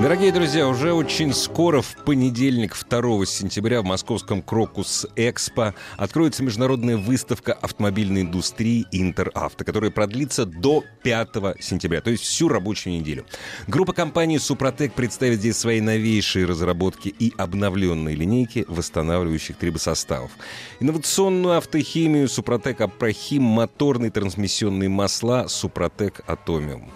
Дорогие друзья, уже очень скоро, в понедельник, 2 сентября, в московском Крокус Экспо откроется международная выставка автомобильной индустрии Интеравто, которая продлится до 5 сентября, то есть всю рабочую неделю. Группа компаний Супротек представит здесь свои новейшие разработки и обновленные линейки восстанавливающих трибосоставов. Инновационную автохимию Супротек Апрохим, моторные трансмиссионные масла Супротек Атомиум.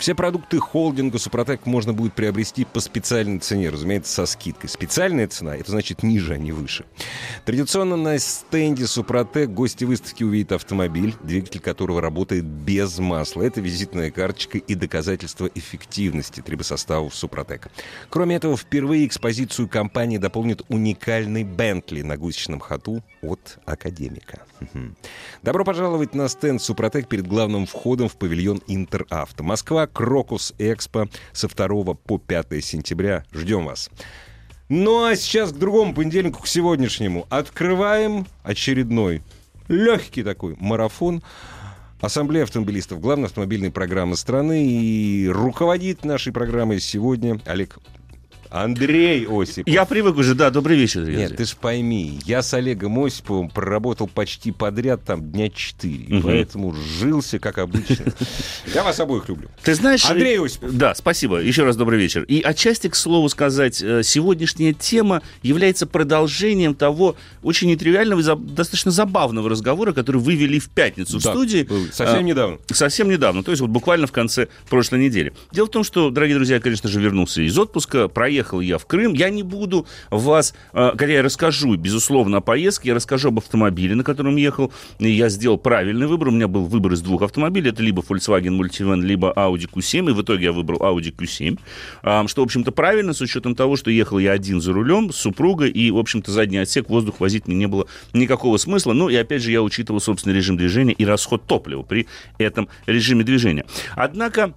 Все продукты холдинга Супротек можно будет приобрести по специальной цене, разумеется, со скидкой. Специальная цена — это значит ниже, а не выше. Традиционно на стенде Супротек гости выставки увидят автомобиль, двигатель которого работает без масла. Это визитная карточка и доказательство эффективности трибосоставов Супротек. Кроме этого, впервые экспозицию компании дополнит уникальный Бентли на гусечном ходу от Академика. Добро пожаловать на стенд Супротек перед главным входом в павильон Интеравто. Москва, Крокус Экспо со 2 по 5 сентября. Ждем вас. Ну а сейчас к другому понедельнику, к сегодняшнему. Открываем очередной легкий такой марафон. Ассамблея автомобилистов, главная автомобильная программа страны. И руководит нашей программой сегодня Олег Андрей Осипов. Я привык уже, да, добрый вечер. Друзья. Нет, ты ж пойми, я с Олегом Осиповым проработал почти подряд там дня четыре, угу. поэтому жился, как обычно. Я вас обоих люблю. Ты знаешь... Андрей Осипов. Да, спасибо. Еще раз добрый вечер. И отчасти, к слову сказать, э, сегодняшняя тема является продолжением того очень нетривиального и достаточно забавного разговора, который вы вели в пятницу да, в студии. Совсем а, недавно. Совсем недавно, то есть вот буквально в конце прошлой недели. Дело в том, что, дорогие друзья, я, конечно же, вернулся из отпуска, проехал поехал я в Крым. Я не буду вас, э, когда я расскажу, безусловно, о поездке, я расскажу об автомобиле, на котором ехал. Я сделал правильный выбор. У меня был выбор из двух автомобилей. Это либо Volkswagen Multivan, либо Audi Q7. И в итоге я выбрал Audi Q7. Что, в общем-то, правильно, с учетом того, что ехал я один за рулем с супругой. И, в общем-то, задний отсек, воздух возить мне не было никакого смысла. Ну, и, опять же, я учитывал собственный режим движения и расход топлива при этом режиме движения. Однако,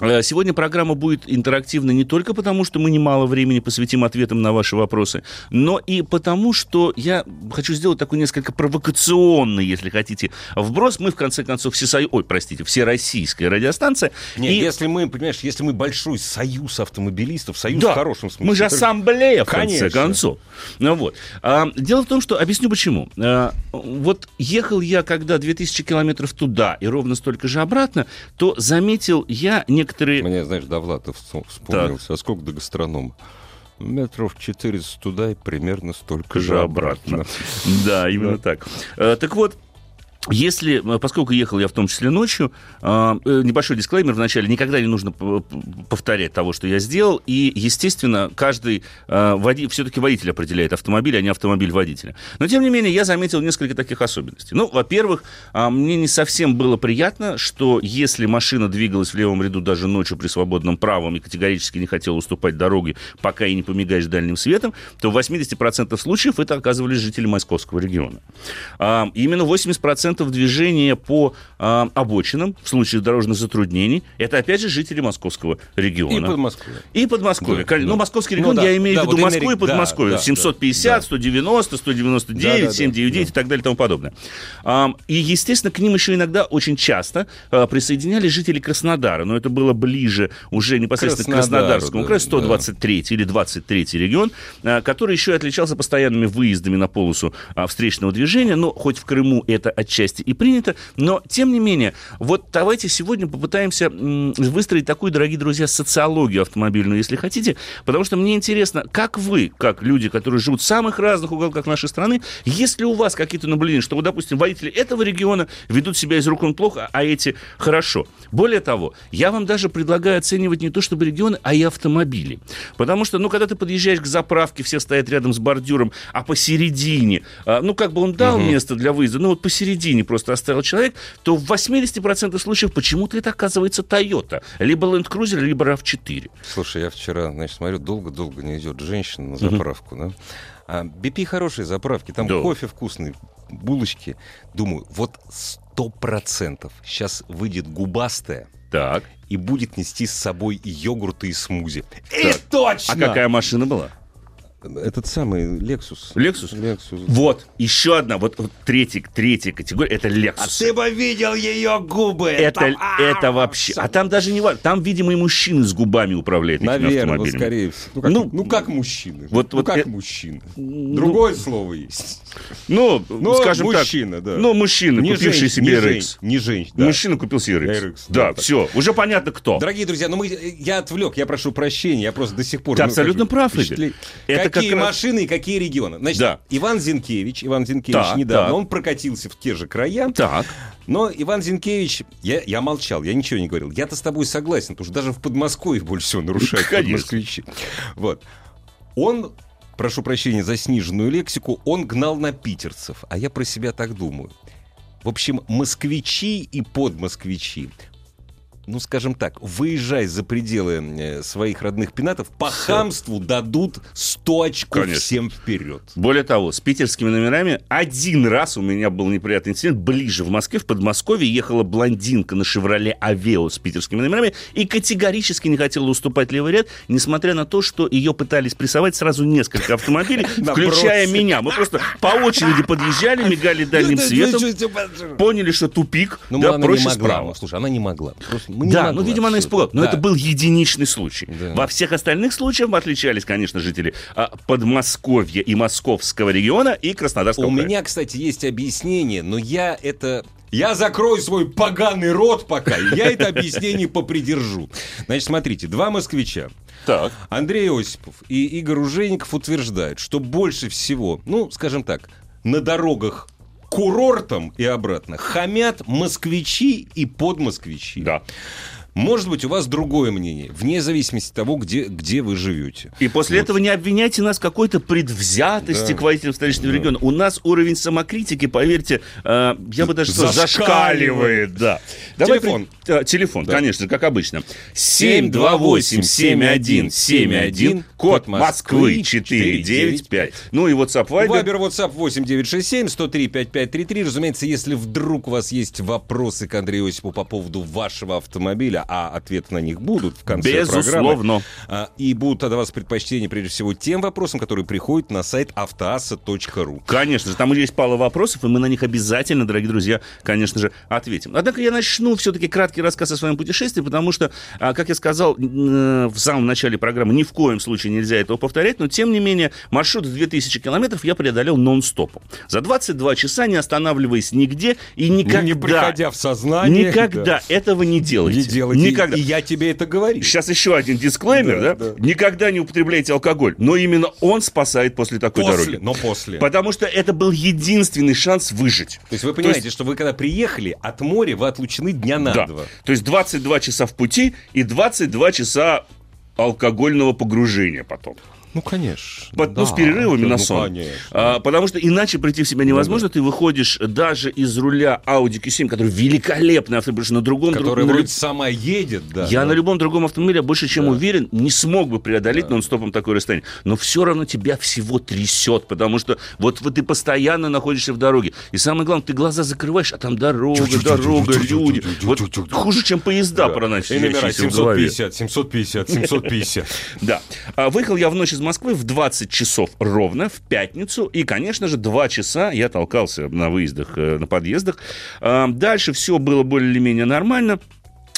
сегодня программа будет интерактивна не только потому, что мы немало времени посвятим ответам на ваши вопросы, но и потому, что я хочу сделать такой несколько провокационный, если хотите, вброс. Мы, в конце концов, все сою... Ой, простите, все российская радиостанция. Нет, и... если мы, понимаешь, если мы большой союз автомобилистов, союз да, в хорошем смысле. Мы же ассамблея, в Конечно. конце концов. Ну, вот. а, дело в том, что... Объясню, почему. А, вот ехал я, когда 2000 километров туда и ровно столько же обратно, то заметил я не некоторые... Мне, знаешь, Довлатов вспомнился. Так. А сколько до гастронома? Метров 400 туда и примерно столько же обратно. Да, именно так. Э, так вот, если, э, поскольку ехал я в том числе ночью, а, э, небольшой дисклеймер вначале, никогда не нужно повторять того, что я сделал, и, естественно, каждый а, води... все-таки водитель определяет автомобиль, а не автомобиль водителя. Но, тем не менее, я заметил несколько таких особенностей. Ну, во-первых, а, мне не совсем было приятно, что если машина двигалась в левом ряду даже ночью при свободном правом и категорически не хотела уступать дороге, пока и не помигаешь дальним светом, то в 80% случаев это оказывались жители московского региона. Именно 80% процентов движения по э, обочинам в случае дорожных затруднений. Это, опять же, жители московского региона. И Подмосковья. И Подмосковья. Да, ну, московский ну регион, ну, да, я имею да, в виду вот Москву и Подмосковье. Да, 750, да, 190, 199, да, да, 799 да, и так далее и тому подобное. А, и, естественно, к ним еще иногда очень часто а, присоединялись жители Краснодара. Но это было ближе уже непосредственно к Краснодарскому да, краю, 123 да. или 23 регион, а, который еще и отличался постоянными выездами на полосу а, встречного движения. Но хоть в Крыму это отчасти части и принято. Но, тем не менее, вот давайте сегодня попытаемся выстроить такую, дорогие друзья, социологию автомобильную, если хотите, потому что мне интересно, как вы, как люди, которые живут в самых разных уголках нашей страны, есть ли у вас какие-то наблюдения, что, вот, допустим, водители этого региона ведут себя из рук он плохо, а эти хорошо. Более того, я вам даже предлагаю оценивать не то чтобы регионы, а и автомобили. Потому что, ну, когда ты подъезжаешь к заправке, все стоят рядом с бордюром, а посередине, а, ну, как бы он дал угу. место для выезда, ну, вот посередине середине просто оставил человек, то в 80% случаев почему-то это оказывается Toyota. Либо Land Cruiser, либо RAV4. Слушай, я вчера, значит, смотрю, долго-долго не идет женщина на заправку, да? А BP хорошие заправки, там да. кофе вкусный, булочки. Думаю, вот сто процентов сейчас выйдет губастая. Так. И будет нести с собой йогурты и смузи. Так. И точно! А какая машина была? Этот самый Lexus. Lexus? Lexus. Вот, еще одна, вот, вот третья, третья категория, это Lexus. А ты бы видел ее губы! Это, там, это вообще... А там даже не важно, там, видимо, и мужчины с губами управляют Наверное, вот, скорее всего. Ну, как, ну, ну, как мужчины. Вот, ну, вот как э... мужчины. Ну, Другое слово есть. Ну, ну скажем мужчина, так. да. Ну, мужчина, не купивший женщ, себе не RX. Не женщина, да. Мужчина купил себе RX. RX да, да все, уже понятно кто. Дорогие друзья, ну мы, я отвлек, я прошу прощения, я просто до сих пор... Ты абсолютно прав, Игорь. Это Какие машины и какие регионы? Значит, да. Иван Зинкевич, Иван Зинкевич так, недавно, так. он прокатился в те же края. Так. Но Иван Зинкевич, я, я молчал, я ничего не говорил. Я-то с тобой согласен, потому что даже в Подмосковье больше всего нарушают москвичи. Вот. Он прошу прощения за сниженную лексику, он гнал на питерцев, а я про себя так думаю. В общем, москвичи и подмосквичи ну, скажем так, выезжай за пределы э, своих родных пенатов, по хамству дадут 100 очков Конечно. всем вперед. Более того, с питерскими номерами один раз у меня был неприятный инцидент. Ближе в Москве, в Подмосковье, ехала блондинка на «Шевроле Авео» с питерскими номерами и категорически не хотела уступать левый ряд, несмотря на то, что ее пытались прессовать сразу несколько автомобилей, включая меня. Мы просто по очереди подъезжали, мигали дальним светом, поняли, что тупик, ну, да, проще справа. Слушай, она не могла. Просто мы да, ну, видимо, она испугалась. Но да. это был единичный случай. Да. Во всех остальных случаях отличались, конечно, жители а, Подмосковья и Московского региона и Краснодарского У края. меня, кстати, есть объяснение, но я это я закрою свой поганый рот пока, я это объяснение попридержу. Значит, смотрите, два москвича. Так. Андрей Осипов и Игорь Ужеников утверждают, что больше всего, ну, скажем так, на дорогах курортам и обратно хамят москвичи и подмосквичи. Да. Может быть, у вас другое мнение, вне зависимости от того, где, где вы живете. И после вот. этого не обвиняйте нас в какой-то предвзятости да. к водителям столичного да. региона. У нас уровень самокритики, поверьте, э, я бы даже сказал, зашкаливает. Да. Давай телефон. При... Э, телефон, да. конечно, как обычно. 728-7171, код Москвы 495. Ну и WhatsApp Viber. Viber, WhatsApp 8967 103 5533. Разумеется, если вдруг у вас есть вопросы к Андрею Осипу по поводу вашего автомобиля, а ответы на них будут в конце Безусловно. программы. И будут от вас предпочтения, прежде всего, тем вопросам, которые приходят на сайт автоаса.ру. Конечно же, там есть пара вопросов, и мы на них обязательно, дорогие друзья, конечно же, ответим. Однако я начну все-таки краткий рассказ о своем путешествии, потому что, а, как я сказал э, в самом начале программы, ни в коем случае нельзя этого повторять, но, тем не менее, маршрут в 2000 километров я преодолел нон-стопом. За 22 часа, не останавливаясь нигде и никогда... Не приходя в сознание. Никогда да. этого не делайте. Не делайте делайте. Никогда. И я тебе это говорю. Сейчас еще один дисклеймер, да? да? да. Никогда не употребляйте алкоголь. Но именно он спасает после такой после, дороги. Но после. Потому что это был единственный шанс выжить. То есть вы понимаете, есть... что вы когда приехали от моря, вы отлучены дня на да. два. То есть 22 часа в пути и 22 часа алкогольного погружения потом. Ну, конечно. Под, да, ну, с перерывами да, на ну, сон. Конечно. А, потому что иначе прийти в себя невозможно. Ну, да. Ты выходишь даже из руля Audi Q7, который великолепный автомобиль, на другом... Который друг, вроде на... сама едет, да. Я да. на любом другом автомобиле больше чем да. уверен, не смог бы преодолеть да. нон-стопом такое расстояние. Но все равно тебя всего трясет, потому что вот, вот ты постоянно находишься в дороге. И самое главное, ты глаза закрываешь, а там дорога, дорога, люди. Вот хуже, чем поезда проносящиеся 750, 750, 750. Да. Выехал я в ночь из Москвы в 20 часов ровно, в пятницу. И, конечно же, 2 часа я толкался на выездах, э, на подъездах. Дальше все было более-менее нормально.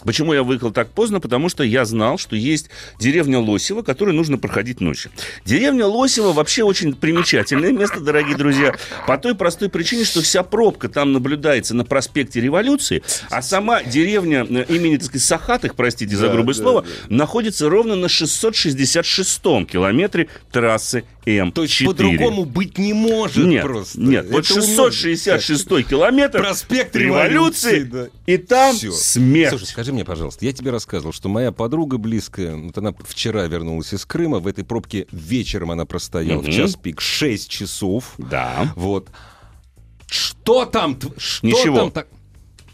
Почему я выехал так поздно? Потому что я знал, что есть деревня Лосева, которую нужно проходить ночью. Деревня Лосева вообще очень примечательное место, дорогие друзья, по той простой причине, что вся пробка там наблюдается на проспекте Революции, а сама деревня э, имени, так сказать, Сахатых, простите за грубое да, слово, да. находится ровно на 666-м километре трассы М4. То есть по-другому быть не может нет, просто. Нет, Это вот 666 километр, проспект Революции, да. и там Все. смерть. Слушай, скажи мне, пожалуйста, я тебе рассказывал, что моя подруга близкая, вот она вчера вернулась из Крыма, в этой пробке вечером она простояла угу. в час пик 6 часов. Да. Вот. Что там? Что Ничего. там так?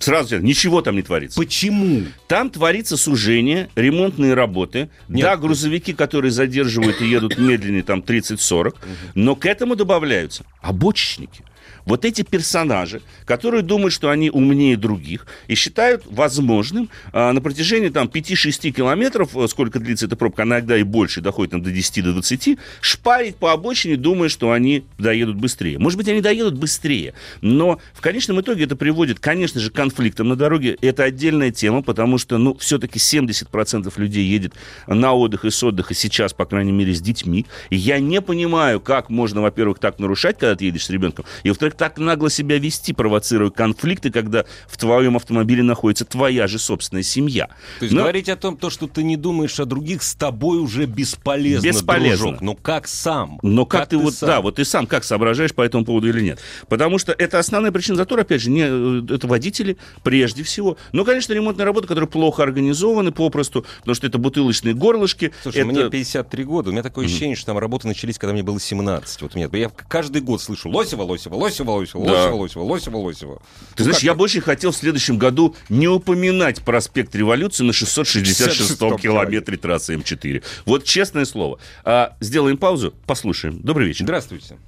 Сразу ничего там не творится. Почему? Там творится сужение, ремонтные работы. Нет. Да, грузовики, которые задерживают и едут медленнее, там 30-40. Но к этому добавляются обочечники вот эти персонажи, которые думают, что они умнее других, и считают возможным а, на протяжении там 5-6 километров, э, сколько длится эта пробка, иногда и больше, доходит там, до 10 до 20, шпарить по обочине, думая, что они доедут быстрее. Может быть, они доедут быстрее, но в конечном итоге это приводит, конечно же, к конфликтам на дороге. Это отдельная тема, потому что, ну, все-таки 70% людей едет на отдых и с отдыха сейчас, по крайней мере, с детьми. И я не понимаю, как можно, во-первых, так нарушать, когда ты едешь с ребенком, и, во-вторых, так нагло себя вести, провоцируя конфликты, когда в твоем автомобиле находится твоя же собственная семья. То есть Но... говорить о том, то, что ты не думаешь о других, с тобой уже бесполезно, Бесполезно. Дружок. Но как сам? Но как, как ты, ты вот, сам? да, вот ты сам как соображаешь по этому поводу или нет? Потому что это основная причина затора, опять же, не, э, это водители прежде всего. Но, конечно, ремонтные работы, которые плохо организованы попросту, потому что это бутылочные горлышки. Слушай, это... мне 53 года, у меня такое ощущение, mm-hmm. что там работы начались, когда мне было 17. Вот нет, я каждый год слышу Лосева, Лосева, Лосева, Лосева, да. Лосева, Лосева, Лосева, Лосева. Ты ну, знаешь, я бы очень хотел в следующем году не упоминать проспект Революции на 666-м километре трассы М4. Вот честное слово. А, сделаем паузу, послушаем. Добрый вечер. Здравствуйте.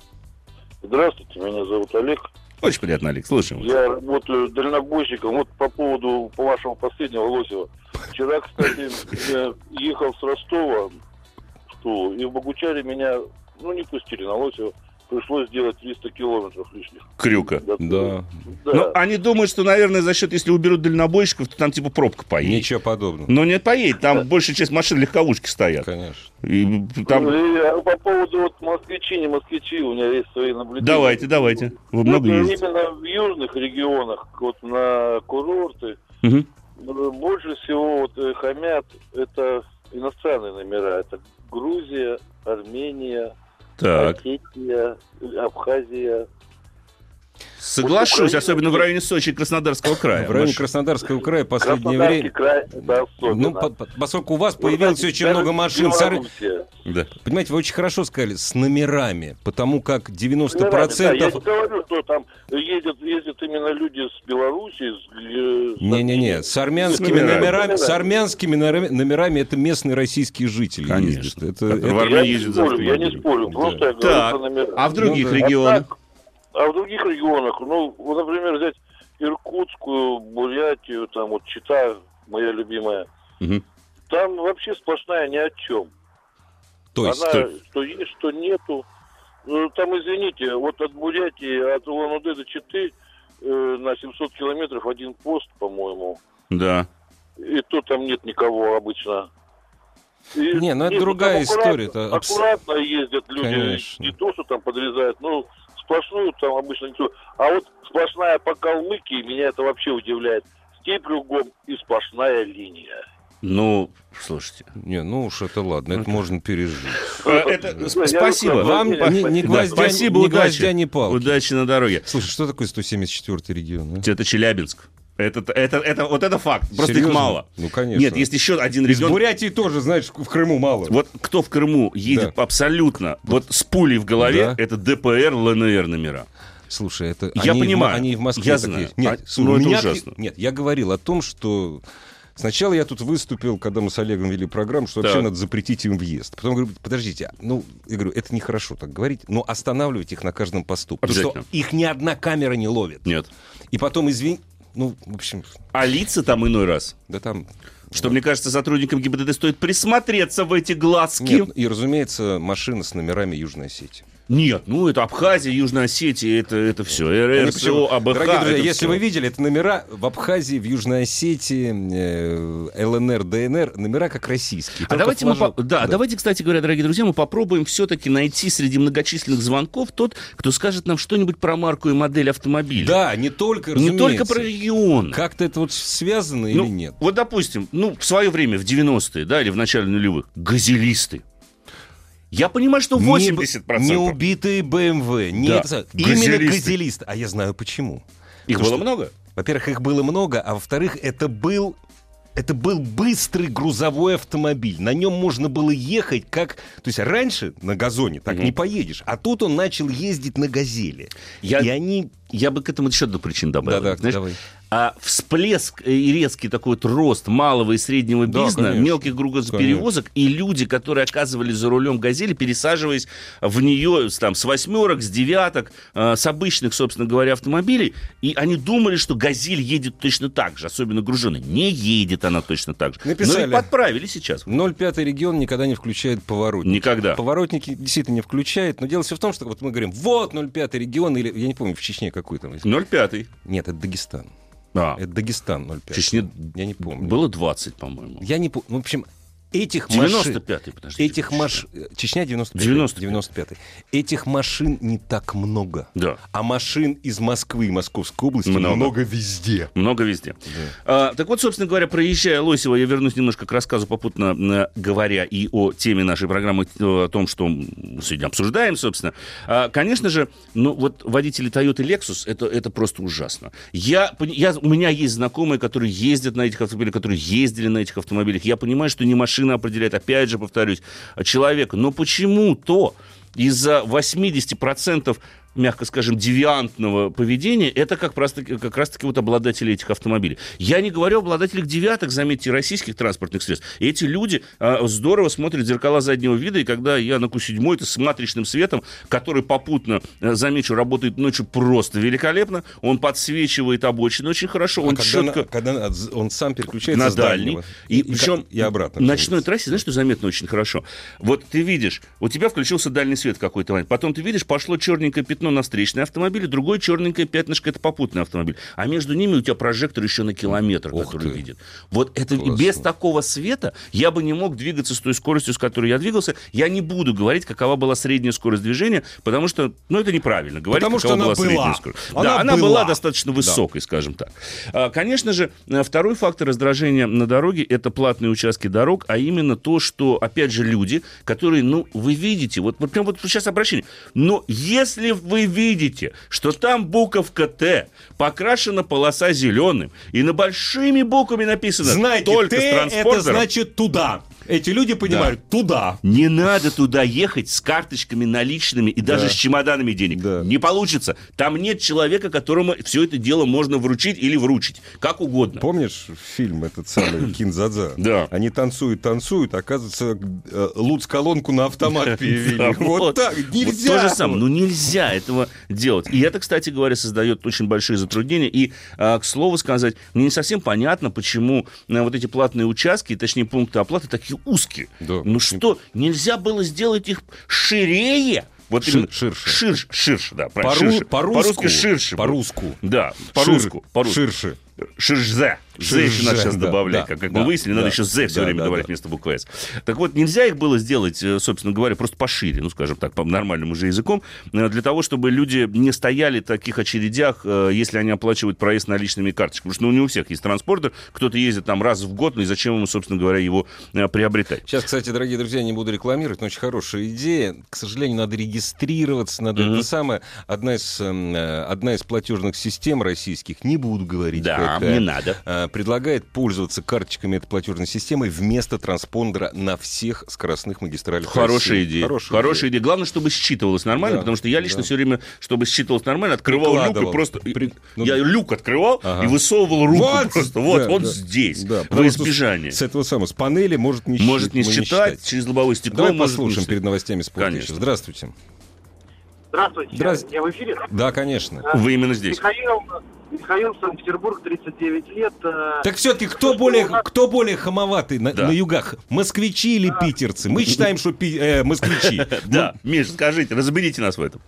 Здравствуйте, меня зовут Олег. Очень приятно, Олег, слушаем. Я работаю дальнобойщиком. Вот по поводу по вашего последнего Лосева. Вчера, кстати, я ехал с Ростова в Тулу, и в Богучаре меня, ну, не пустили на Лосева пришлось сделать 300 километров лишних. Крюка. Да. да. да. Ну, они думают, что, наверное, за счет, если уберут дальнобойщиков, то там типа пробка поедет. Ничего подобного. Но не поедет, там да. большая часть машин легковушки стоят. Конечно. И, там... Ну, и, а по поводу вот москвичи, не москвичи, у меня есть свои наблюдения. Давайте, давайте. Вы много ну, Именно в южных регионах, вот на курорты, угу. больше всего вот э, хамят, это иностранные номера. Это Грузия, Армения, так. Осетия, Абхазия. Соглашусь, особенно в районе Сочи и Краснодарского края. В районе Краснодарского края последнее время... край, да, ну, по, по, поскольку у вас появилось ну, очень много машин... Сар... Да. Понимаете, вы очень хорошо сказали, с номерами, потому как 90%... Номерами, да, я не говорю, что там ездят, ездят именно люди с Беларуси. Не-не-не, с, с армянскими с номерами, номерами, с армянскими номерами это местные российские жители Конечно. ездят. Это, это... Я, не спорю, я не спорю, просто да. я говорю так, про номера. А в других ну, да. регионах? А в других регионах, ну, вот, например, взять Иркутскую, Бурятию, там вот Чита, моя любимая, угу. там вообще сплошная ни о чем. То есть? Она, то... что есть, что нету. Ну, там, извините, вот от Бурятии, от Улан-Удэ до Читы э, на 700 километров один пост, по-моему. Да. И то там нет никого обычно. И, не, ну это нет, другая история. Аккуратно, аккуратно ездят люди, Конечно. не то, что там подрезают, ну, сплошную там обычно никто. А вот сплошная по Калмыкии, меня это вообще удивляет. Степь кругом и сплошная линия. Ну, слушайте. Не, ну уж это ладно, это можно пережить. Э, это, спасибо. Вам ни гвоздя, спасибо, ни гвоздя, ни палки. Удачи на дороге. Слушай, что такое 174 регион? А? Это Челябинск. Это, это, это, вот это факт. Просто Серьезно? их мало. Ну, конечно. Нет, есть еще один регион. Из Бурятии тоже, знаешь, в Крыму мало. Вот кто в Крыму едет да. абсолютно, вот с пулей в голове, да. это ДПР, ЛНР номера. Слушай, это я они, понимаю, они в Москве я знаю. Нет, а, слушай, ну, это меня... ужасно. Нет, я говорил о том, что Сначала я тут выступил, когда мы с Олегом вели программу, что вообще надо запретить им въезд. Потом говорю, подождите, ну, я говорю, это нехорошо так говорить, но останавливать их на каждом посту. Потому что их ни одна камера не ловит. Нет. И потом, извини, ну, в общем... А лица там иной раз? Да там... Что, вот. мне кажется, сотрудникам ГИБДД стоит присмотреться в эти глазки. Нет, и, разумеется, машина с номерами Южной Осетии. Нет, ну это Абхазия, Южная Осетия, это, это все. РСО, АБХ. Дорогие друзья, если все. вы видели, это номера в Абхазии, в Южной Осетии, э, ЛНР, ДНР, номера как российские. А давайте, флажок... мы, да, да. давайте, кстати говоря, дорогие друзья, мы попробуем все-таки найти среди многочисленных звонков тот, кто скажет нам что-нибудь про марку и модель автомобиля. Да, не только. Не только про регион. Как-то это вот связано ну, или нет? Вот, допустим, ну, в свое время, в 90-е, да, или в начале нулевых, газелисты. Я понимаю, что 80%. Не, не убитые БМВ, не да. это, именно газелист. А я знаю почему. Их Потому было что, много? Во-первых, их было много, а во-вторых, это был это был быстрый грузовой автомобиль. На нем можно было ехать как... То есть раньше на газоне так угу. не поедешь, а тут он начал ездить на газели. Я... И они я бы к этому еще одну причину добавил. Да, да, Знаешь, давай а всплеск и резкий такой вот рост малого и среднего да, бизнеса, конечно. мелких грузоперевозок, конечно. и люди, которые оказывались за рулем «Газели», пересаживаясь в нее там, с восьмерок, с девяток, э, с обычных, собственно говоря, автомобилей, и они думали, что «Газель» едет точно так же, особенно груженная. Не едет она точно так же. Написали. Но и подправили сейчас. 0,5 регион никогда не включает поворотники. Никогда. Поворотники действительно не включает, но дело все в том, что вот мы говорим, вот 0,5 регион, или, я не помню, в Чечне какой там. 0,5. Нет, это Дагестан. А. Это Дагестан 0,5. Чечне, я не помню. Было 20, по-моему. Я не помню. В общем, этих 95-й, подожди. Этих маш... Чечня 95-й. 95 95 Этих машин не так много. Да. А машин из Москвы и Московской области много, много везде. Много везде. Да. А, так вот, собственно говоря, проезжая Лосева, я вернусь немножко к рассказу, попутно говоря и о теме нашей программы, о том, что мы сегодня обсуждаем, собственно. А, конечно же, ну вот водители Toyota и Lexus, это, это просто ужасно. Я, я, у меня есть знакомые, которые ездят на этих автомобилях, которые ездили на этих автомобилях. Я понимаю, что не машина машина определяет, опять же, повторюсь, человека. Но почему-то из-за 80% мягко скажем, девиантного поведения, это как раз, таки, как раз таки вот обладатели этих автомобилей. Я не говорю о обладателях девяток, заметьте, российских транспортных средств. Эти люди а, здорово смотрят зеркала заднего вида, и когда я на Q7, это с матричным светом, который попутно, а, замечу, работает ночью просто великолепно, он подсвечивает обочины очень хорошо, а он когда четко... На, когда он сам переключается на дальний. И, и, причем и обратно. Ночной трассе, знаешь, что заметно очень хорошо? Вот ты видишь, у тебя включился дальний свет какой-то момент, потом ты видишь, пошло черненькое пятно на встречный автомобиль, другое черненькое пятнышко это попутный автомобиль. А между ними у тебя прожектор еще на километр, Ух который ты. видит. Вот это Классно. без такого света я бы не мог двигаться с той скоростью, с которой я двигался. Я не буду говорить, какова была средняя скорость движения, потому что, ну, это неправильно говорить, потому какова что была, была средняя скорость. Она да, она была. была достаточно высокой, да. скажем так. А, конечно же, второй фактор раздражения на дороге это платные участки дорог, а именно то, что, опять же, люди, которые, ну, вы видите, вот, вот прям вот сейчас обращение, но если вы видите, что там буковка Т, покрашена полоса зеленым, и на большими буквами написано Знаете, только Т с транспортером. это значит туда. Эти люди понимают, да. туда. Не надо туда ехать с карточками наличными и даже да. с чемоданами денег. Да. Не получится. Там нет человека, которому все это дело можно вручить или вручить. Как угодно. Помнишь фильм этот самый Кинзадза? Да. Они танцуют, танцуют, оказывается, э, луц-колонку на автомат перевели. Вот так, нельзя. То же самое. Ну, нельзя этого делать. И это, кстати говоря, создает очень большие затруднения. И, а, к слову сказать, мне не совсем понятно, почему э, вот эти платные участки, точнее, пункты оплаты такие узкие. Да. Ну что, нельзя было сделать их ширее? Вот Шир, ширше. Ширше, ширше, да. По-русски по по ширше. По-русски. Да, по-русски. Ширше. Ширше. «З» еще надо сейчас да, добавлять. Да, как, как да, мы выяснили, да, надо еще «з» все да, время да, добавлять да. вместо буквы «с». Так вот, нельзя их было сделать, э, собственно говоря, просто пошире, ну, скажем так, по нормальному же языком, э, для того, чтобы люди не стояли в таких очередях, э, если они оплачивают проезд наличными карточками. Потому что ну, не у всех есть транспортер, кто-то ездит там раз в год, ну и зачем ему, собственно говоря, его приобретать? Сейчас, кстати, дорогие друзья, не буду рекламировать, но очень хорошая идея. К сожалению, надо регистрироваться, надо... Mm-hmm. Это самое... Одна из, эм, одна из платежных систем российских, не буду говорить, Да, какая, не надо. Предлагает по пользоваться карточками этой платежной системы вместо транспондера на всех скоростных магистралях Хорошая России. идея. Хорошая, Хорошая идея. Главное, чтобы считывалось нормально, да, потому что я лично да. все время, чтобы считывалось нормально, открывал люк и просто... При... Ну, я люк открывал ага. и высовывал руку вот, просто. Вот, да, он да, здесь, да, во избежание. С этого самого, с панели может не Может не считать, не через лобовое стекло Давай послушаем перед новостями спорта. Конечно. Здравствуйте. Здравствуйте. Здравствуйте. Я в эфире? Да, конечно. Вы именно здесь. Михаил, Михаил, Санкт-Петербург, 39 лет. Э, так все-таки кто более, кто более хамоватый на, да. на югах? Москвичи или питерцы? Мы считаем, что пи, э, москвичи. Да, Миш, скажите, разберите нас в этом.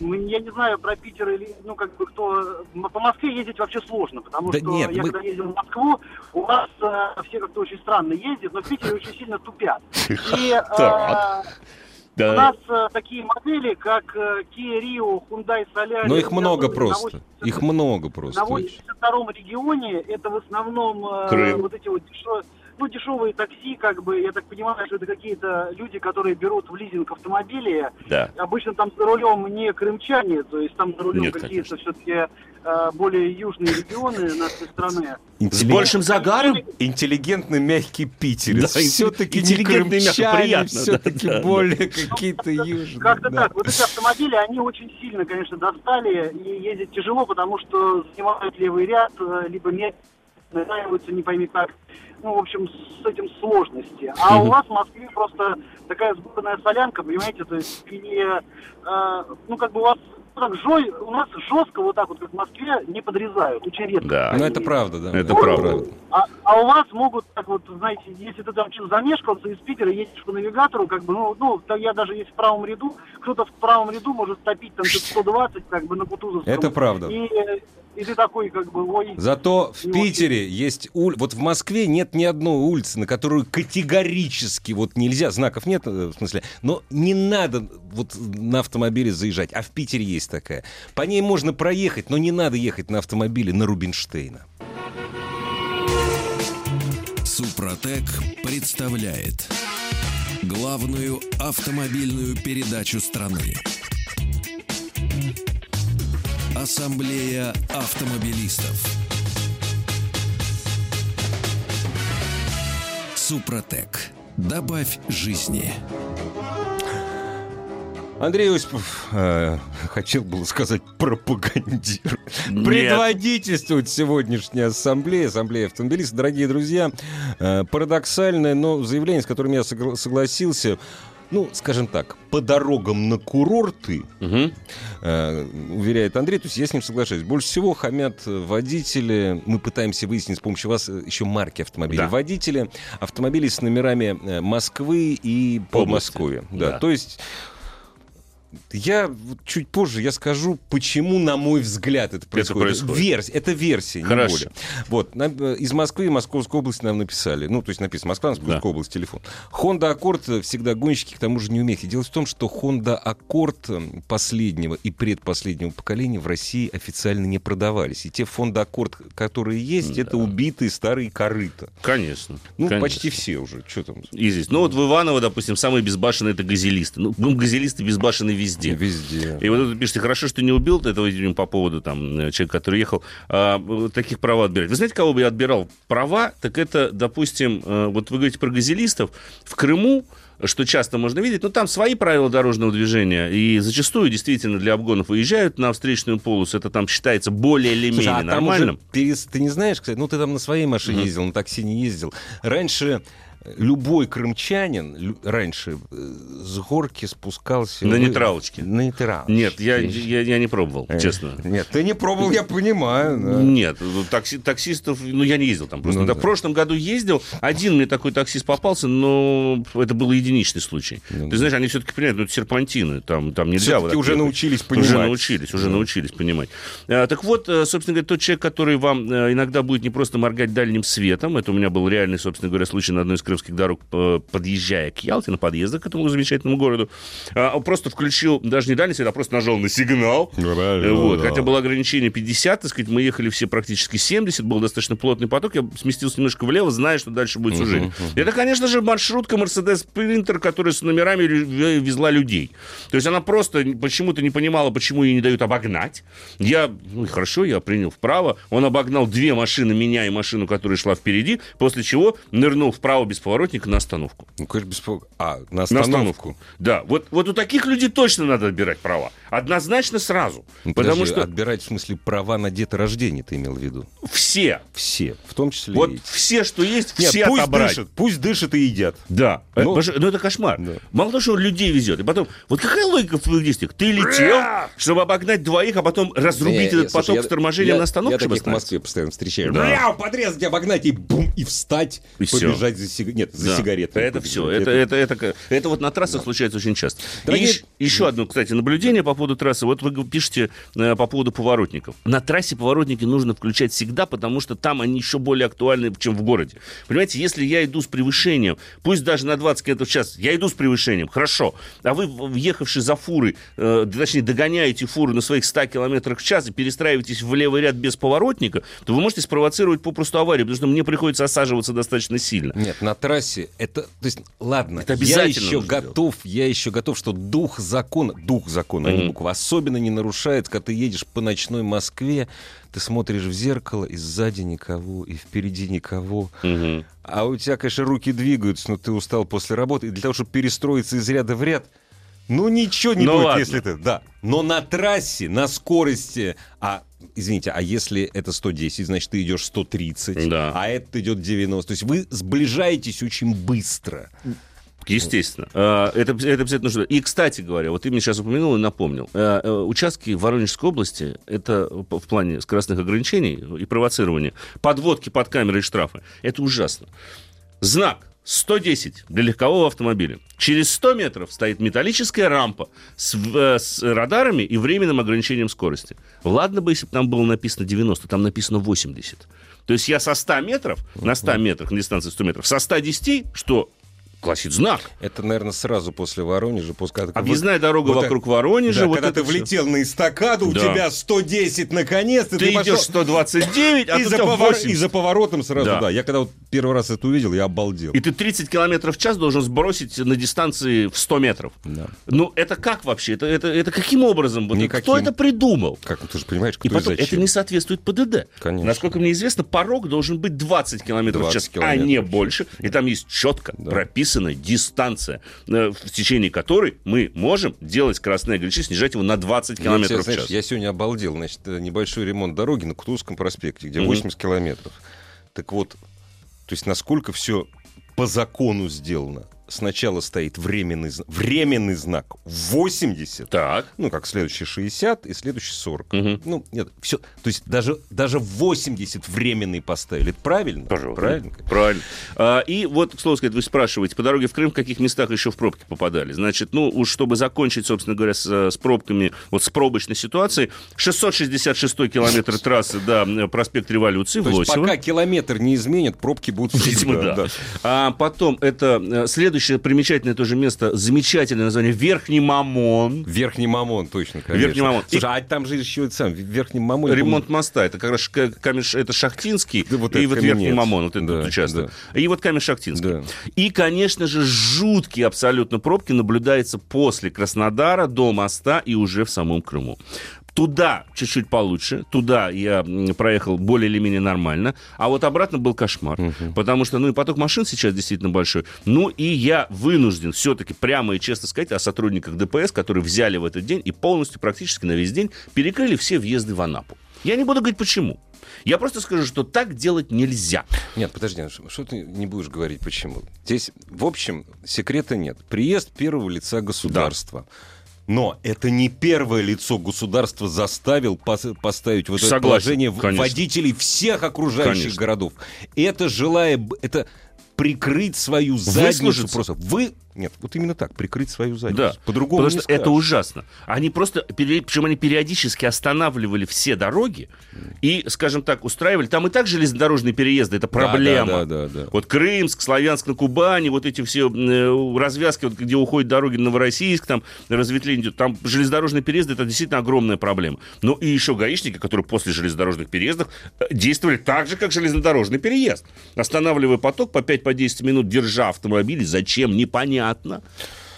Ну, я не знаю про Питер или, ну, как бы, кто... По Москве ездить вообще сложно, потому да что нет, я мы... когда ездил в Москву, у вас э, все как-то очень странно ездят, но в Питере очень сильно тупят. И, э, да. У нас э, такие модели, как э, Kia Rio, Hyundai Solaris. Но их много просто. 80, их много просто. На 82-м регионе это в основном э, вот эти вот дешевые, ну, дешевые такси, как бы, я так понимаю, что это какие-то люди, которые берут в лизинг автомобили. Да. Обычно там за рулем не крымчане, то есть там за рулем какие-то все-таки более южные регионы нашей страны. С большим загаром? Интеллигентный, мягкий Питер. Да, все-таки интеллигентный, мягкий, приятно. Все-таки да, более да. какие-то южные. Как-то да. так. Вот эти автомобили, они очень сильно, конечно, достали. И ездить тяжело, потому что занимают левый ряд, э, либо медленно не пойми как ну, в общем, с этим сложности. А у вас в Москве просто такая сборная солянка, понимаете, то есть, и, э, ну, как бы у вас так жой, у нас жестко вот так вот, как в Москве, не подрезают, очень редко. Да, ну это правда, да. Это правда. А, а у вас могут, так вот, знаете, если ты там чем замешкался из Питера, едешь по навигатору, как бы, ну, ну, я даже есть в правом ряду, кто-то в правом ряду может топить там 120, как бы, на Кутузовском. Это правда. И, и ты такой, как бы, ой... Зато в Питере очень... есть улица... Вот в Москве нет ни одной улицы, на которую категорически вот нельзя, знаков нет, э, в смысле, но не надо вот на автомобиле заезжать. А в Питере есть такая. По ней можно проехать, но не надо ехать на автомобиле на Рубинштейна. Супротек представляет главную автомобильную передачу страны. Ассамблея автомобилистов. Супротек. Добавь жизни. Андрей Осипов, э, хотел было сказать пропагандир, предводительствует сегодняшней ассамблеи, ассамблея автомобилистов. Дорогие друзья, э, парадоксальное, но заявление, с которым я согласился, ну, скажем так, по дорогам на курорты, угу. э, уверяет Андрей, то есть я с ним соглашаюсь. Больше всего хамят водители, мы пытаемся выяснить с помощью вас э, еще марки автомобилей. Да. Водители автомобилей с номерами э, Москвы и Подмосковья. Да. да. То есть я чуть позже я скажу, почему, на мой взгляд, это происходит. Это, происходит. Верс, это версия, Хорошо. не более. Вот, на, э, из Москвы и Московской области нам написали. Ну, то есть написано Москва, Московская да. область, телефон. Honda Accord всегда гонщики, к тому же, не умеют. И дело в том, что Honda Accord последнего и предпоследнего поколения в России официально не продавались. И те Honda Accord, которые есть, да. это убитые старые корыта. Конечно. Ну, конечно. почти все уже. Что там? И здесь. Ну, вот в Иваново, допустим, самые безбашенные это газелисты. Ну, газелисты безбашенные везде. Везде. И вот тут пишете, хорошо, что не убил этого по поводу там э, человека, который ехал, а, таких права отбирать. Вы знаете, кого бы я отбирал права? Так это, допустим, э, вот вы говорите про газелистов. В Крыму что часто можно видеть, но там свои правила дорожного движения, и зачастую действительно для обгонов выезжают на встречную полосу, это там считается более или менее а нормальным. Уже, ты не знаешь, кстати, ну ты там на своей машине mm-hmm. ездил, на такси не ездил. Раньше любой крымчанин раньше э, с горки спускался... На нейтралочке? На нейтралочке. Нет, я, я, я не пробовал, э, честно. Нет, ты не пробовал, я понимаю. Да. Нет, ну, такси, таксистов, ну, я не ездил там просто. Ну, да. В прошлом году ездил, один мне такой таксист попался, но это был единичный случай. Ну, ты знаешь, они все-таки понимают, ну, это серпантины, там, там нельзя... Все-таки вот уже научились понимать. Уже научились, уже да. научились понимать. А, так вот, э, собственно говоря, тот человек, который вам иногда будет не просто моргать дальним светом, это у меня был реальный, собственно говоря, случай на одной из крымских дорог, э, подъезжая к Ялте, на подъездах к этому замечательному городу, а, он просто включил, даже не дальний свет, а просто нажал на сигнал. Правильно, вот. да. Хотя было ограничение 50, так сказать, мы ехали все практически 70, был достаточно плотный поток, я сместился немножко влево, зная, что дальше будет сужение. Uh-huh, uh-huh. Это, конечно же, маршрутка Mercedes Sprinter, которая с номерами везла людей. То есть она просто почему-то не понимала, почему ей не дают обогнать. Я, ну хорошо, я принял вправо, он обогнал две машины, меня и машину, которая шла впереди, после чего нырнул вправо без поворотника на остановку. Ну, конечно, без... А, на остановку. на остановку. Да, вот, вот у таких людей точно надо отбирать права. Однозначно сразу. Ну, потому подожди, что... Отбирать, в смысле, права на деторождение ты имел в виду? Все. Все, в том числе Вот и... все, что есть, Нет, все пусть отобрать. Дышат, пусть дышат и едят. Да. Ну, это, ну это кошмар. Да. Мало того, что он людей везет. И потом, вот какая логика в твоих действиях? Ты летел, чтобы обогнать двоих, а потом разрубить не, этот не, поток слушай, с торможением я, на остановку, Я таких в Москве постоянно встречаю. Да. подрезать, обогнать и бум, и встать, и побежать все. за, сиг... Нет, за да. сигаретой. Это все. Это, это, это, это, это вот на трассах да. случается очень часто. Дорогие... И еще одно, кстати, наблюдение по поводу трассы. Вот вы пишете э, по поводу поворотников. На трассе поворотники нужно включать всегда, потому что там они еще более актуальны, чем в городе. Понимаете, если я иду с превышением, пусть даже на 20 км в час, я иду с превышением, хорошо, а вы, въехавший за фуры, э, точнее, догоняете фуру на своих 100 км в час и перестраиваетесь в левый ряд без поворотника, то вы можете спровоцировать попросту аварию, потому что мне приходится осаживаться достаточно сильно. Нет, на, трассе это, то есть, ладно, это я еще готов, делать. я еще готов, что дух закона, дух закона, mm-hmm. Буква, особенно не нарушает, когда ты едешь по ночной Москве, ты смотришь в зеркало, и сзади никого, и впереди никого. Mm-hmm. А у тебя, конечно, руки двигаются, но ты устал после работы, и для того, чтобы перестроиться из ряда в ряд, ну ничего не ну, будет, ладно. если ты, да. Но на трассе, на скорости, а извините, а если это 110, значит, ты идешь 130, да. а это идет 90. То есть вы сближаетесь очень быстро. Естественно. А, это, это обязательно нужно. И, кстати говоря, вот ты мне сейчас упомянул и напомнил. А, э, участки в Воронежской области, это в плане скоростных ограничений и провоцирования, подводки под камеры и штрафы, это ужасно. Знак 110 для легкового автомобиля. Через 100 метров стоит металлическая рампа с, э, с радарами и временным ограничением скорости. Ладно бы, если бы там было написано 90, там написано 80. То есть я со 100 метров, на 100 метрах, на дистанции 100 метров, со 110, что гласит знак. Это, наверное, сразу после Воронежа. После, Объездная вот, дорога вот вокруг Воронежа. Да, вот когда ты все. влетел на эстакаду, да. у тебя 110 наконец. Ты, ты идешь пошел... 129, а и, за повор... и за поворотом сразу, да. да. Я когда вот первый раз это увидел, я обалдел. И ты 30 километров в час должен сбросить на дистанции в 100 метров. Да. Ну, это как вообще? Это, это, это каким образом? Никаким. Кто это придумал? Как, ну, ты же понимаешь, кто и потом, это не соответствует ПДД. Конечно. Насколько мне известно, порог должен быть 20 километров 20 в час, километров. а не больше. И там есть четко да. Прописанная дистанция станция, э, в течение которой мы можем делать скоростное ограничение, снижать его на 20 километров я, в час. Знаешь, я сегодня обалдел. Значит, э, небольшой ремонт дороги на Кутузском проспекте, где 80 mm-hmm. километров. Так вот, то есть насколько все по закону сделано сначала стоит временный, временный знак 80, так. ну, как следующий 60 и следующий 40. Угу. Ну, нет, все. То есть даже, даже 80 временный поставили. Это правильно? Пожалуйста. Правильно? Правильно. А, и вот, к слову сказать, вы спрашиваете, по дороге в Крым в каких местах еще в пробки попадали? Значит, ну, уж чтобы закончить, собственно говоря, с, с пробками, вот с пробочной ситуацией, 666 километр трассы, да, проспект Революции, То есть пока километр не изменят, пробки будут Видимо, да. да. А потом это э, следующий Следующее примечательное тоже место, замечательное название Верхний Мамон. Верхний Мамон, точно, конечно. Верхний Мамон. Слушай, и... а там же еще сам, Верхний Мамон. Ремонт моста, это как раз камеш, это Шахтинский, да, вот и вот Верхний Мамон, вот этот да, участок. Да. И вот камеш Шахтинский. Да. И, конечно же, жуткие абсолютно пробки наблюдаются после Краснодара до моста и уже в самом Крыму. Туда чуть-чуть получше, туда я проехал более или менее нормально, а вот обратно был кошмар, угу. потому что, ну и поток машин сейчас действительно большой, ну и я вынужден все-таки прямо и честно сказать о сотрудниках ДПС, которые взяли в этот день и полностью практически на весь день перекрыли все въезды в Анапу. Я не буду говорить почему. Я просто скажу, что так делать нельзя. Нет, подожди, что ты не будешь говорить почему? Здесь, в общем, секрета нет. Приезд первого лица государства. Да но это не первое лицо государства заставил поставить в это Согласен, положение конечно. водителей всех окружающих конечно. городов. Это желая... Это прикрыть свою задницу просто. Вы нет, вот именно так, прикрыть свою задницу. Да. По-другому Потому что это ужасно. Они просто, причем они периодически останавливали все дороги и, скажем так, устраивали. Там и так железнодорожные переезды, это проблема. Да, да, да, да, да. Вот Крымск, Славянск на Кубани, вот эти все э, развязки, вот, где уходят дороги на Новороссийск, там разветвление идет. Там железнодорожные переезды, это действительно огромная проблема. Ну и еще гаишники, которые после железнодорожных переездов э, действовали так же, как железнодорожный переезд. Останавливая поток по 5-10 минут, держа автомобили, зачем, непонятно понятно.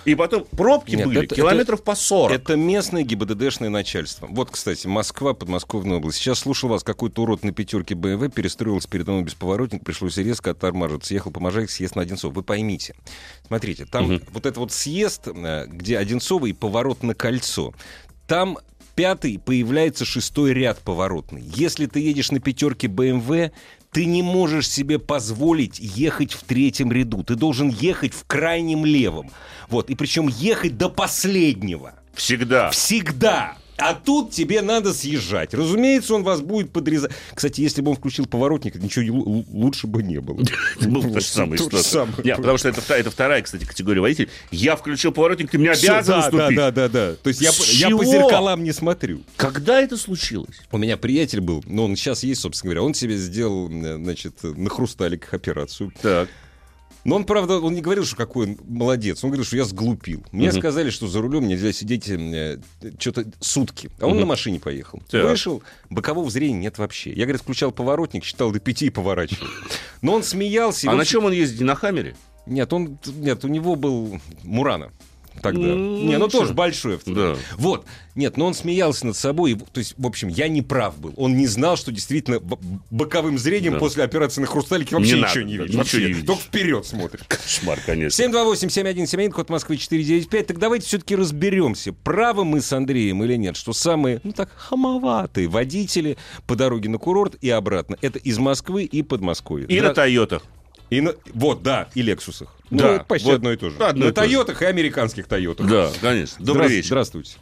И потом пробки Нет, были это, километров это, по 40. Это местное ГИБДДшное начальство. Вот, кстати, Москва, подмосковная область. Сейчас слушал вас, какой-то урод на пятерке БМВ перестроился перед домом бесповоротник, пришлось резко оттормаживаться. Съехал по Можайке, съезд на Одинцов. Вы поймите. Смотрите, там угу. вот этот вот съезд, э, где Одинцово и поворот на кольцо. Там пятый появляется шестой ряд поворотный. Если ты едешь на пятерке БМВ, ты не можешь себе позволить ехать в третьем ряду. Ты должен ехать в крайнем левом. Вот. И причем ехать до последнего. Всегда. Всегда. А тут тебе надо съезжать. Разумеется, он вас будет подрезать. Кстати, если бы он включил поворотник, ничего лучше бы не было. Был то же самое. Потому что это вторая, кстати, категория водителей. Я включил поворотник, ты меня обязан уступить. Да, да, да. То есть я по зеркалам не смотрю. Когда это случилось? У меня приятель был, но он сейчас есть, собственно говоря. Он себе сделал, значит, на хрусталиках операцию. Так Но он, правда, он не говорил, что какой он молодец. Он говорил, что я сглупил. Мне угу. сказали, что за рулем нельзя сидеть э, что-то сутки. А он угу. на машине поехал. Так. Вышел, бокового зрения нет вообще. Я, говорит, включал поворотник, считал до пяти и поворачивал. Но он смеялся. А на чем он ездит? На Хаммере? Нет, он, нет, у него был Мурана тогда. Mm, не, ну тоже большой автомобиль. Да. Вот. Нет, но он смеялся над собой. То есть, в общем, я не прав был. Он не знал, что действительно боковым зрением да. после операции на хрусталике вообще не ничего надо, не видит. Ничего не видит. Только вперед смотрит. Кошмар, конечно. 728-7171, код Москвы 495. Так давайте все-таки разберемся, правы мы с Андреем или нет, что самые, ну так, хамоватые водители по дороге на курорт и обратно. Это из Москвы и Подмосковья. И Здра... на Тойотах. И на... Вот, да, и Лексусах. Ну, да, это почти вот одно и то же. Одно на Тойотах и американских Тойотах. Да, конечно. Добрый Здра... вечер. Здравствуйте.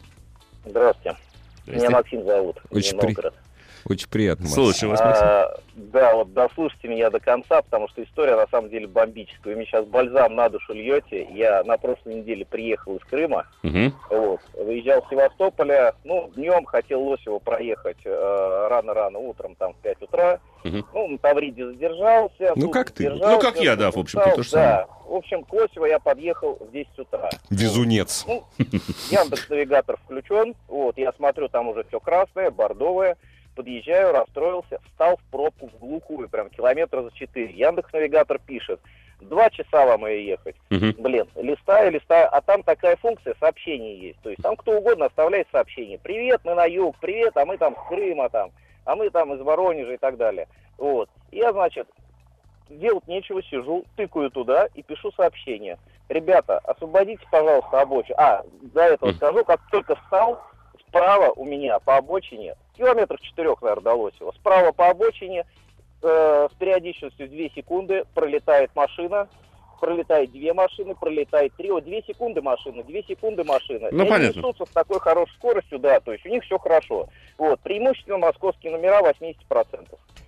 Здравствуйте. Меня Максим зовут. Очень, при... Очень приятно. Слушаю вас, Максим. А, да, вот дослушайте меня до конца, потому что история на самом деле бомбическая. Вы мне сейчас бальзам на душу льете. Я на прошлой неделе приехал из Крыма. Угу. Вот, выезжал с Севастополя. Ну, днем хотел Лосево проехать э, рано-рано утром, там в 5 утра. Угу. Ну, на Тавриде задержался. Ну, как ты? Ну, как я, да, в общем-то, то же самое. Да. В общем, к Лосево я подъехал в 10 утра. Везунец. Ну, Яндекс-навигатор включен. Вот, я смотрю, там уже все красное, бордовое подъезжаю, расстроился, встал в пробку в глухую, прям километра за четыре. Яндекс Навигатор пишет, два часа вам ее ехать. Угу. Блин, листаю, листаю, а там такая функция сообщений есть. То есть там кто угодно оставляет сообщение. Привет, мы на юг, привет, а мы там с Крыма там, а мы там из Воронежа и так далее. Вот. Я, значит, делать нечего, сижу, тыкаю туда и пишу сообщение. Ребята, освободите, пожалуйста, обочину. А, до этого скажу, как только встал, справа у меня по обочине, километров четырех, наверное, далось его, справа по обочине э, с периодичностью 2 секунды пролетает машина, пролетает две машины, пролетает три, вот две секунды машина, две секунды машина. Ну, и понятно. Они несутся с такой хорошей скоростью, да, то есть у них все хорошо. Вот, преимущественно московские номера 80%.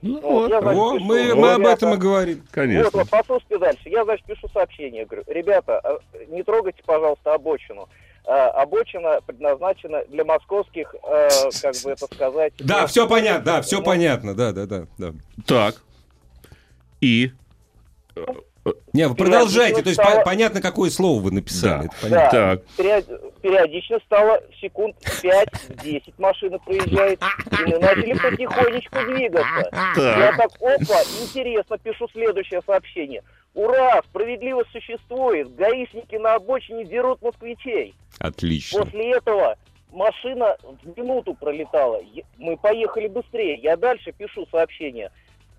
Ну, вот, вот, я, значит, пишу, мы, мы об этом и говорим. Конечно. Вот, вот, послушайте дальше. Я, значит, пишу сообщение, говорю, ребята, а, не трогайте, пожалуйста, обочину. Э, обочина предназначена для московских, э, как бы это сказать... Да, все понятно, да, все понятно, да, да, да. да. Так. И? Не, вы продолжайте, то есть стало... понятно, какое слово вы написали. Да. Да. Так. Периодично стало секунд 5-10 машина проезжает, и мы начали потихонечку двигаться. Так. Я так, опа, интересно, пишу следующее сообщение. Ура, справедливость существует. Гаишники на обочине дерут москвичей. Отлично. После этого машина в минуту пролетала. Мы поехали быстрее. Я дальше пишу сообщение.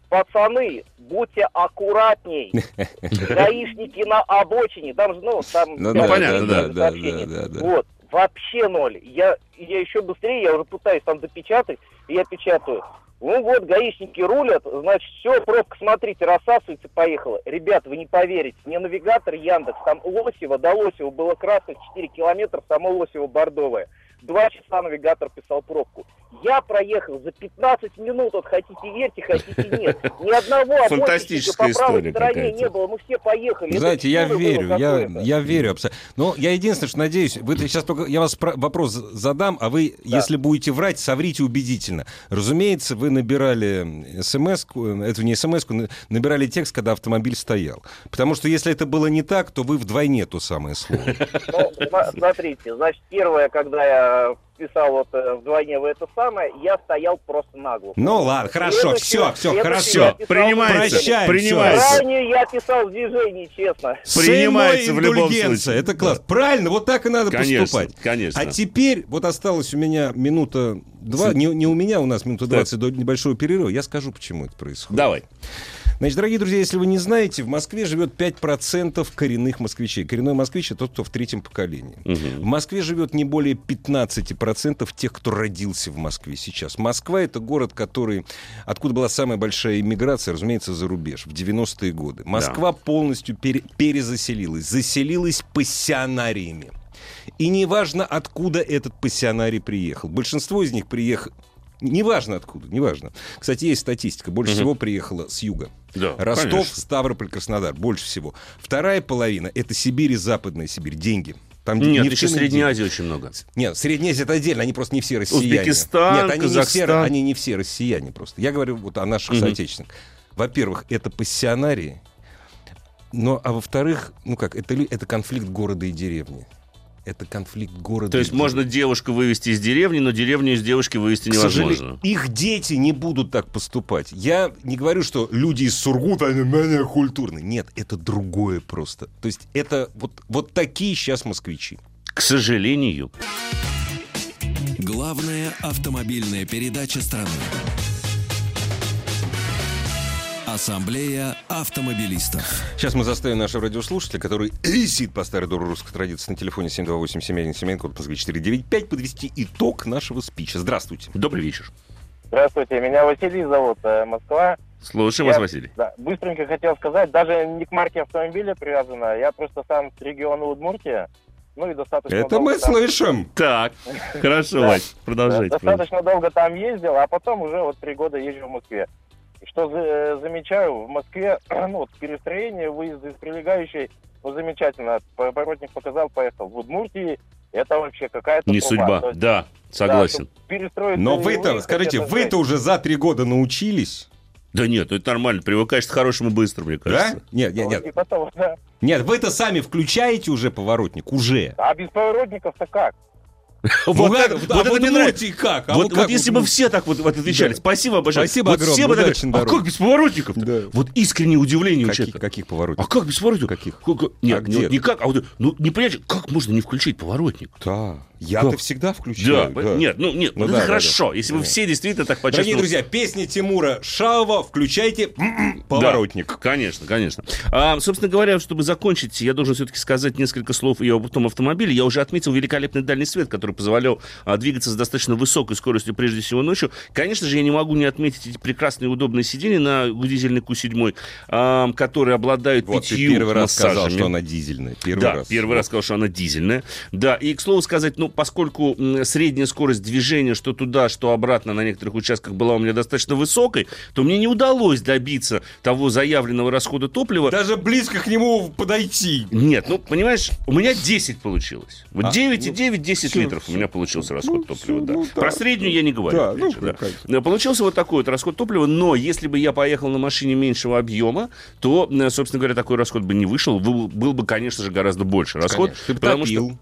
Пацаны, будьте аккуратней. Гаишники на обочине. Там же, ну, там... Ну, да, понятно, да, да, да, да. Вот, вообще ноль. Я, я еще быстрее, я уже пытаюсь там допечатать, и я печатаю. Ну вот, гаишники рулят, значит, все, пробка, смотрите, рассасывается, поехала. Ребят, вы не поверите, не навигатор Яндекс, там Лосево до Лосева было красное 4 километра, само Лосево бордовое. Два часа навигатор писал пробку. Я проехал за 15 минут, вот хотите верьте, хотите нет. Ни одного Фантастическая по правой стороне не было, мы все поехали. Знаете, я верю, я, я верю абсолютно. Но я единственное, что надеюсь, вы сейчас только, я вас вопрос задам, а вы, да. если будете врать, соврите убедительно. Разумеется, вы набирали смс это не смс набирали текст, когда автомобиль стоял. Потому что если это было не так, то вы вдвойне то самое слово. Ну, смотрите, значит, первое, когда я писал вот э, вдвойне в это самое, я стоял просто нагло. Ну ладно, хорошо, все, все, хорошо. Принимается, Прощаем, принимается. Ранее я писал в движении, честно. Принимается в любом случае. Это класс. Да. Правильно, вот так и надо конечно, поступать. Конечно. А теперь, вот осталось у меня минута два, не, не у меня, у нас минута двадцать до небольшого перерыва. Я скажу, почему это происходит. Давай. Значит, дорогие друзья, если вы не знаете, в Москве живет 5% коренных москвичей. Коренной москвич — это тот, кто в третьем поколении. Угу. В Москве живет не более 15% тех, кто родился в Москве сейчас. Москва — это город, который... Откуда была самая большая иммиграция, разумеется, за рубеж, в 90-е годы. Москва да. полностью пере... перезаселилась. Заселилась пассионариями. И неважно, откуда этот пассионарий приехал. Большинство из них приехало Неважно откуда, неважно. Кстати, есть статистика. Больше угу. всего приехало с юга. Да, Ростов, конечно. Ставрополь, Краснодар. Больше всего. Вторая половина — это Сибирь и Западная Сибирь. Деньги. Там Нет, еще Средняя Азия очень много. Нет, Средняя Азия это отдельно, они просто не все россияне. Узбекистан, Нет, они Казахстан. Не все, они не все россияне просто. Я говорю вот о наших угу. соотечественниках. Во-первых, это пассионарии. Но, а во-вторых, ну как, это, это конфликт города и деревни это конфликт города. То есть можно девушку вывести из деревни, но деревню из девушки вывести невозможно. их дети не будут так поступать. Я не говорю, что люди из Сургута, они менее культурны. Нет, это другое просто. То есть это вот, вот такие сейчас москвичи. К сожалению. Главная автомобильная передача страны. Ассамблея автомобилистов. Сейчас мы заставим нашего радиослушателя, который висит по старой доброй русской традиции на телефоне 728-7171, код Москвы 495, подвести итог нашего спича. Здравствуйте. Добрый вечер. Здравствуйте, меня Василий зовут, э, Москва. Слушаем вас, Василий. Да, быстренько хотел сказать, даже не к марке автомобиля привязано, я просто сам с региона Удмуртия, ну и достаточно Это мы там... слышим. Так, хорошо, Вась, продолжайте. Достаточно долго там ездил, а потом уже вот три года езжу в Москве что за, замечаю, в Москве ну, вот, перестроение, выезд из прилегающей, ну, замечательно. Поворотник показал, поехал. В Удмуртии это вообще какая-то Не судьба, есть, да, согласен. Да, Но вы-то, скажите, вы-то уже за три года научились? Да нет, это нормально, привыкаешь к хорошему быстро, мне кажется. Да? Нет, нет, нет. Потом, да. Нет, вы-то сами включаете уже поворотник, уже. А без поворотников-то как? Вот, это, вот это мне нравится. как? А вот, вот если бы все так вот, вот отвечали, спасибо большое. Спасибо огромное. Все бы так, а как без поворотников? Вот искреннее удивление у человека. Каких поворотников? А как без поворотников? Каких? Нет, а никак. А вот, ну, не понять, как можно не включить поворотник? Да. Я-то всегда включаю. Да, да. Нет, ну нет, ну, это да, хорошо. Да, Если да. вы все действительно так почувствовали. Дорогие друзья, песни Тимура Шаова, включайте поворотник. Да, конечно, конечно. А, собственно говоря, чтобы закончить, я должен все-таки сказать несколько слов и об том автомобиле. Я уже отметил великолепный дальний свет, который позволял а, двигаться с достаточно высокой скоростью, прежде всего ночью. Конечно же, я не могу не отметить эти прекрасные удобные сиденья на дизельной Q7, а, которые обладают вот, пятью первый раз массажами. сказал, что она дизельная. Первый да, раз. первый раз сказал, что она дизельная. Да, и, к слову сказать, ну, поскольку средняя скорость движения, что туда, что обратно на некоторых участках была у меня достаточно высокой, то мне не удалось добиться того заявленного расхода топлива. Даже близко к нему подойти. Нет, ну, понимаешь, у меня 10 получилось. Вот а? 9,9, 10 ну, литров все, у меня получился расход ну, топлива, все, да. Ну, да. Про среднюю я не говорю. Да, ну, да. да. Получился вот такой вот расход топлива, но если бы я поехал на машине меньшего объема, то, собственно говоря, такой расход бы не вышел, был, был бы, конечно же, гораздо больше расход. Конечно. Ты потому топил. что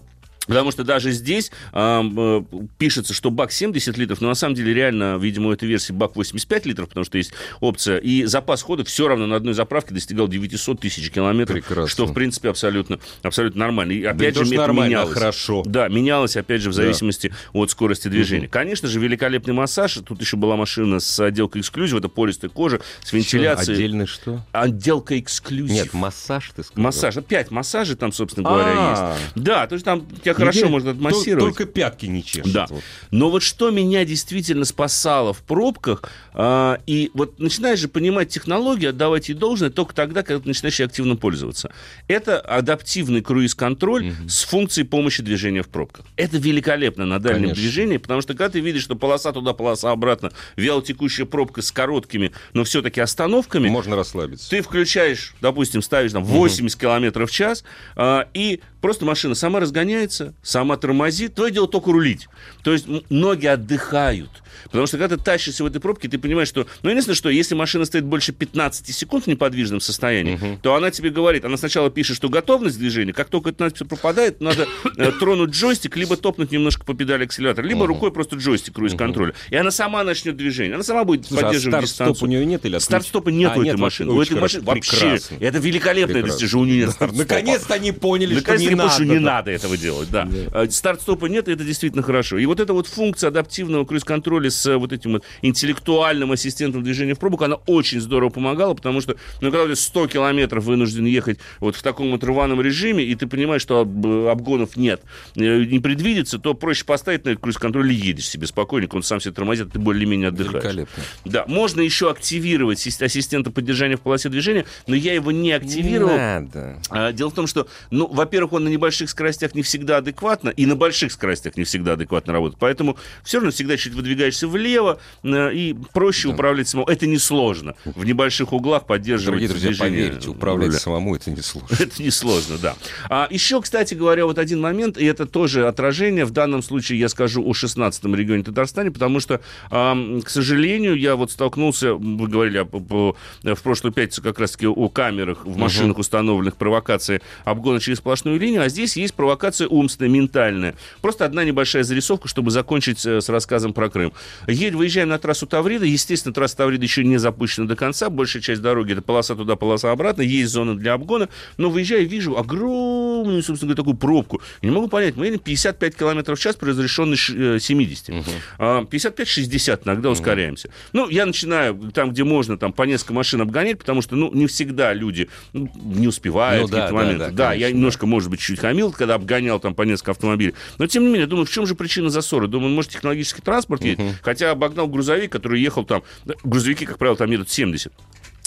Потому что даже здесь э, пишется, что бак 70 литров, но на самом деле реально, видимо, у этой версии бак 85 литров, потому что есть опция. И запас хода все равно на одной заправке достигал 900 тысяч километров, Прекрасно. что, в принципе, абсолютно, абсолютно нормально. И опять да же, это менялось. хорошо. Да, менялось, опять же, в зависимости да. от скорости движения. Угу. Конечно же, великолепный массаж. Тут еще была машина с отделкой эксклюзив, это пористая кожа, с вентиляцией. Что? Отдельно что? Отделка эксклюзив. Нет, массаж ты сказал. Массаж. Пять массажей там, собственно говоря, А-а-а. есть. Да, то есть там тебя хорошо можно отмассировать. Только пятки не чешут. Да. Но вот что меня действительно спасало в пробках, и вот начинаешь же понимать технологию, отдавать ей должное только тогда, когда ты начинаешь активно пользоваться. Это адаптивный круиз-контроль угу. с функцией помощи движения в пробках. Это великолепно на дальнем Конечно. движении, потому что когда ты видишь, что полоса туда, полоса обратно, вялотекущая пробка с короткими, но все-таки остановками. Можно расслабиться. Ты включаешь, допустим, ставишь там 80 угу. км в час, а, и просто машина сама разгоняется, сама тормозит, твое дело только рулить. То есть ноги отдыхают. Потому что когда ты тащишься в этой пробке, ты понимаешь, что... Ну, единственное, что если машина стоит больше 15 секунд в неподвижном состоянии, uh-huh. то она тебе говорит, она сначала пишет, что готовность движения, как только эта надпись пропадает, надо э, тронуть джойстик, либо топнуть немножко по педали акселератора, либо рукой просто джойстик круиз-контроля. И она сама начнет движение. Она сама будет а поддерживать а дистанцию. старт-стоп у нее нет или Старт-стопа нет а, у этой машины. У этой машины вообще... Это великолепное достижение. У нее нет Наконец-то они поняли, что не надо. не надо этого делать, да. Э, старт-стопа нет, и это действительно хорошо. И вот эта вот функция адаптивного круиз-контроля с э, вот этим вот интеллектуальным ассистентом движения в пробок, она очень здорово помогала, потому что, ну, когда ты 100 километров вынужден ехать вот в таком вот рваном режиме, и ты понимаешь, что обгонов нет, э, не предвидится, то проще поставить на этот круиз-контроль и едешь себе спокойненько, он сам себе тормозит, ты более-менее отдыхаешь. Великолепно. Да, можно еще активировать ассистента поддержания в полосе движения, но я его не активировал. Не надо. А, дело в том, что, ну, во-первых, он на небольших скоростях не всегда адекватно, и на больших скоростях не всегда адекватно работает. Поэтому все равно всегда чуть выдвигаешься влево, э, и проще да. управлять самому. Это несложно. В небольших углах поддерживать Дорогие друзья, движение. поверьте, управлять руля. самому это несложно. Это несложно, да. А еще, кстати говоря, вот один момент, и это тоже отражение, в данном случае я скажу о 16-м регионе Татарстане, потому что, э, к сожалению, я вот столкнулся, вы говорили в прошлую пятницу как раз-таки о камерах в машинах, угу. установленных провокации обгона через сплошную линию, а здесь есть провокация умственная, ментальная. Просто одна небольшая зарисовка, чтобы закончить э, с рассказом про Крым. Едь, выезжаем на трассу Таврида, естественно, трасса Таврида еще не запущена до конца, большая часть дороги это полоса туда, полоса обратно, есть зона для обгона, но выезжая, вижу огромную, собственно говоря, такую пробку. Не могу понять, мы едем 55 км в час при разрешенной 70. Угу. 55-60 иногда угу. ускоряемся. Ну, я начинаю там, где можно, там по несколько машин обгонять, потому что, ну, не всегда люди ну, не успевают ну, в какие-то да, моменты. Да, да, да конечно, я немножко, может быть, чуть хамил, когда обгонял там по несколько автомобилей. Но, тем не менее, думаю, в чем же причина засора? Думаю, может, технологический транспорт едет? Угу. Хотя обогнал грузовик, который ехал там... Грузовики, как правило, там едут 70.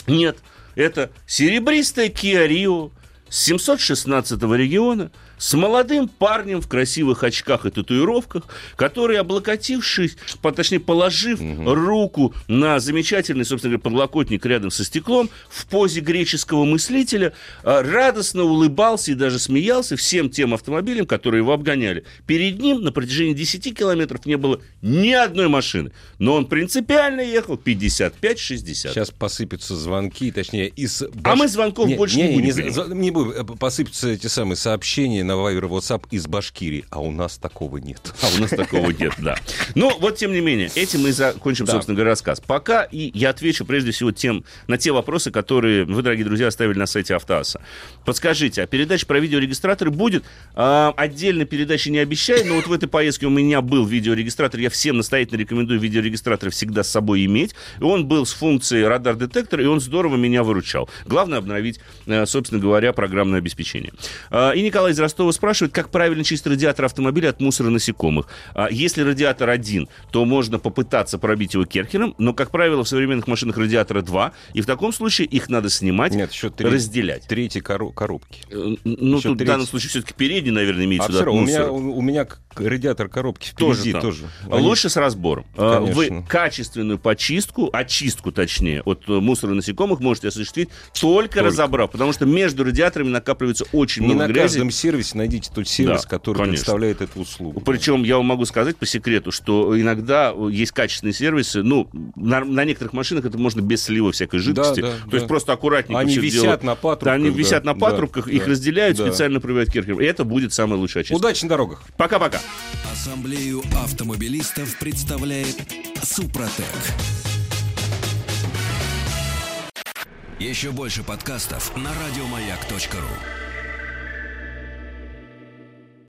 Нет, это серебристая Kia Rio с 716 региона, с молодым парнем в красивых очках и татуировках, который, облокотившись, по, точнее, положив угу. руку на замечательный, собственно говоря, подлокотник рядом со стеклом, в позе греческого мыслителя, а, радостно улыбался и даже смеялся всем тем автомобилям, которые его обгоняли. Перед ним на протяжении 10 километров не было ни одной машины, но он принципиально ехал 55-60. Сейчас посыпятся звонки, точнее, из... Баш... А мы звонков не, больше не, не будем. Не, не будем. Э, посыпятся эти самые сообщения на Viber WhatsApp из Башкирии, а у нас такого нет. А у нас такого нет, да. Но ну, вот, тем не менее, этим мы закончим, собственно говоря, рассказ. Пока и я отвечу прежде всего тем, на те вопросы, которые вы, дорогие друзья, оставили на сайте Автоаса. Подскажите, а передача про видеорегистраторы будет? А, отдельно передачи не обещаю, но вот в этой поездке у меня был видеорегистратор. Я всем настоятельно рекомендую видеорегистратор всегда с собой иметь. И он был с функцией радар-детектор, и он здорово меня выручал. Главное обновить, э, собственно говоря, программное обеспечение. А, и Николай из Ростова спрашивает, как правильно чистить радиатор автомобиля от мусора насекомых. А если радиатор один, то можно попытаться пробить его керхером, но, как правило, в современных машинах радиатора два, и в таком случае их надо снимать, Нет, еще три, разделять. Третьей кору- коробки. Э, ну, еще тут третий... в данном случае все-таки передний, наверное, имеется а в виду. У меня, у, у меня радиатор коробки впереди тоже. тоже. Они... Лучше с разбором. А, Конечно. Вы качественную почистку, очистку точнее, от мусора насекомых можете осуществить только, только. разобрав, потому что между радиаторами накапливается очень Не много на грязи. каждом сервисе найдите тот сервис, да, который конечно. предоставляет эту услугу. Причем я вам могу сказать по секрету, что иногда есть качественные сервисы, ну, на, на некоторых машинах это можно без слива всякой жидкости, да, да, то да. есть просто аккуратненько Они висят делают. на патрубках. Да, они висят да, на патрубках, да, их да, разделяют, да. специально проверяют керхером, и это будет самая лучшая очистка. Удачи на дорогах. Пока-пока. Ассамблею автомобилистов представляет Супротек. Еще больше подкастов на радиомаяк.ру